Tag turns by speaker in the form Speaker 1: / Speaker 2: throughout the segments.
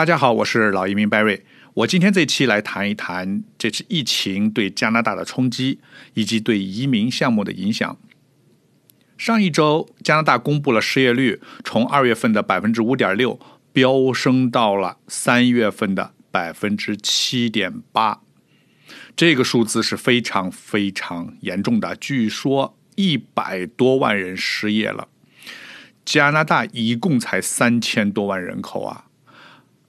Speaker 1: 大家好，我是老移民 Barry。我今天这期来谈一谈这次疫情对加拿大的冲击，以及对移民项目的影响。上一周，加拿大公布了失业率从二月份的百分之五点六飙升到了三月份的百分之七点八，这个数字是非常非常严重的。据说一百多万人失业了。加拿大一共才三千多万人口啊！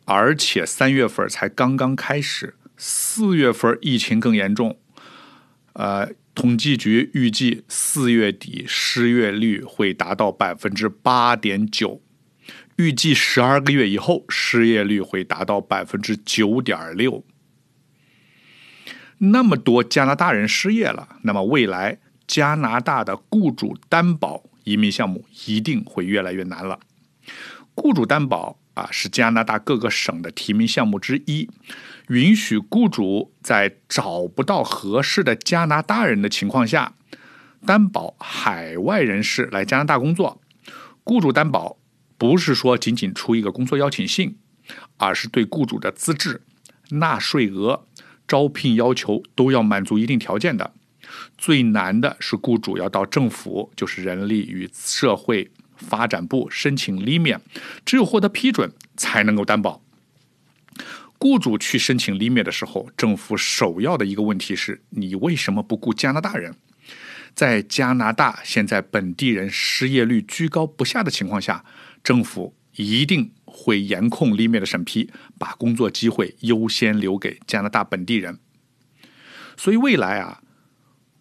Speaker 1: 而且三月份才刚刚开始，四月份疫情更严重。呃，统计局预计四月底失业率会达到百分之八点九，预计十二个月以后失业率会达到百分之九点六。那么多加拿大人失业了，那么未来加拿大的雇主担保移民项目一定会越来越难了。雇主担保。啊，是加拿大各个省的提名项目之一，允许雇主在找不到合适的加拿大人的情况下，担保海外人士来加拿大工作。雇主担保不是说仅仅出一个工作邀请信，而是对雇主的资质、纳税额、招聘要求都要满足一定条件的。最难的是雇主要到政府，就是人力与社会。发展部申请立免，只有获得批准才能够担保。雇主去申请立免的时候，政府首要的一个问题是你为什么不雇加拿大人？在加拿大现在本地人失业率居高不下的情况下，政府一定会严控立免的审批，把工作机会优先留给加拿大本地人。所以未来啊，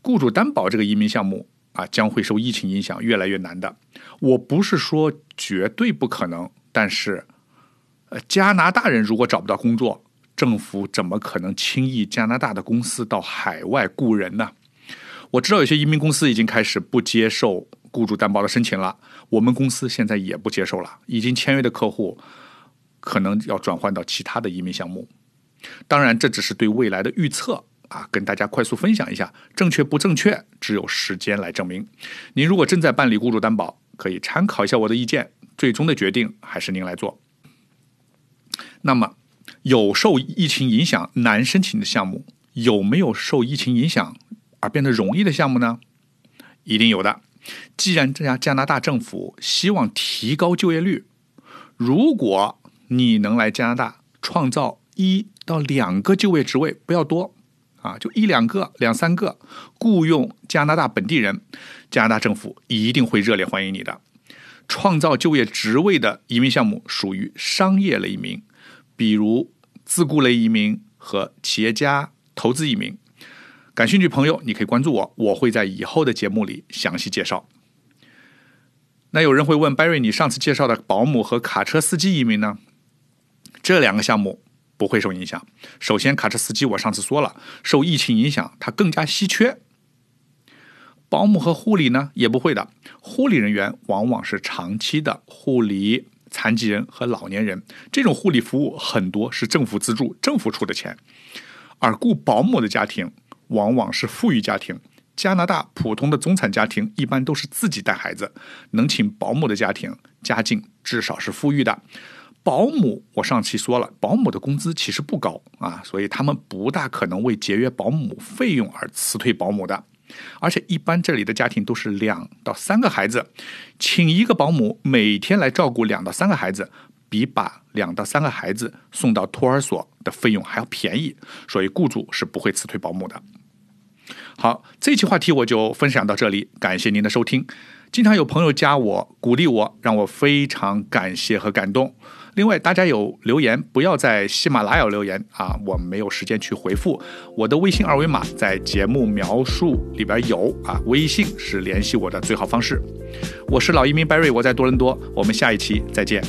Speaker 1: 雇主担保这个移民项目。啊，将会受疫情影响越来越难的。我不是说绝对不可能，但是，呃，加拿大人如果找不到工作，政府怎么可能轻易加拿大的公司到海外雇人呢？我知道有些移民公司已经开始不接受雇主担保的申请了，我们公司现在也不接受了，已经签约的客户可能要转换到其他的移民项目。当然，这只是对未来的预测。啊，跟大家快速分享一下，正确不正确，只有时间来证明。您如果正在办理雇主担保，可以参考一下我的意见，最终的决定还是您来做。那么，有受疫情影响难申请的项目，有没有受疫情影响而变得容易的项目呢？一定有的。既然这家加拿大政府希望提高就业率，如果你能来加拿大创造一到两个就业职位，不要多。啊，就一两个、两三个雇佣加拿大本地人，加拿大政府一定会热烈欢迎你的。创造就业职位的移民项目属于商业类移民，比如自雇类移民和企业家投资移民。感兴趣朋友，你可以关注我，我会在以后的节目里详细介绍。那有人会问，Barry，你上次介绍的保姆和卡车司机移民呢？这两个项目。不会受影响。首先，卡车司机我上次说了，受疫情影响，它更加稀缺。保姆和护理呢，也不会的。护理人员往往是长期的护理残疾人和老年人，这种护理服务很多是政府资助、政府出的钱。而雇保姆的家庭往往是富裕家庭。加拿大普通的中产家庭一般都是自己带孩子，能请保姆的家庭家境至少是富裕的。保姆，我上期说了，保姆的工资其实不高啊，所以他们不大可能为节约保姆费用而辞退保姆的。而且一般这里的家庭都是两到三个孩子，请一个保姆每天来照顾两到三个孩子，比把两到三个孩子送到托儿所的费用还要便宜，所以雇主是不会辞退保姆的。好，这期话题我就分享到这里，感谢您的收听。经常有朋友加我，鼓励我，让我非常感谢和感动。另外，大家有留言，不要在喜马拉雅留言啊，我没有时间去回复。我的微信二维码在节目描述里边有啊，微信是联系我的最好方式。我是老移民 Barry，我在多伦多，我们下一期再见。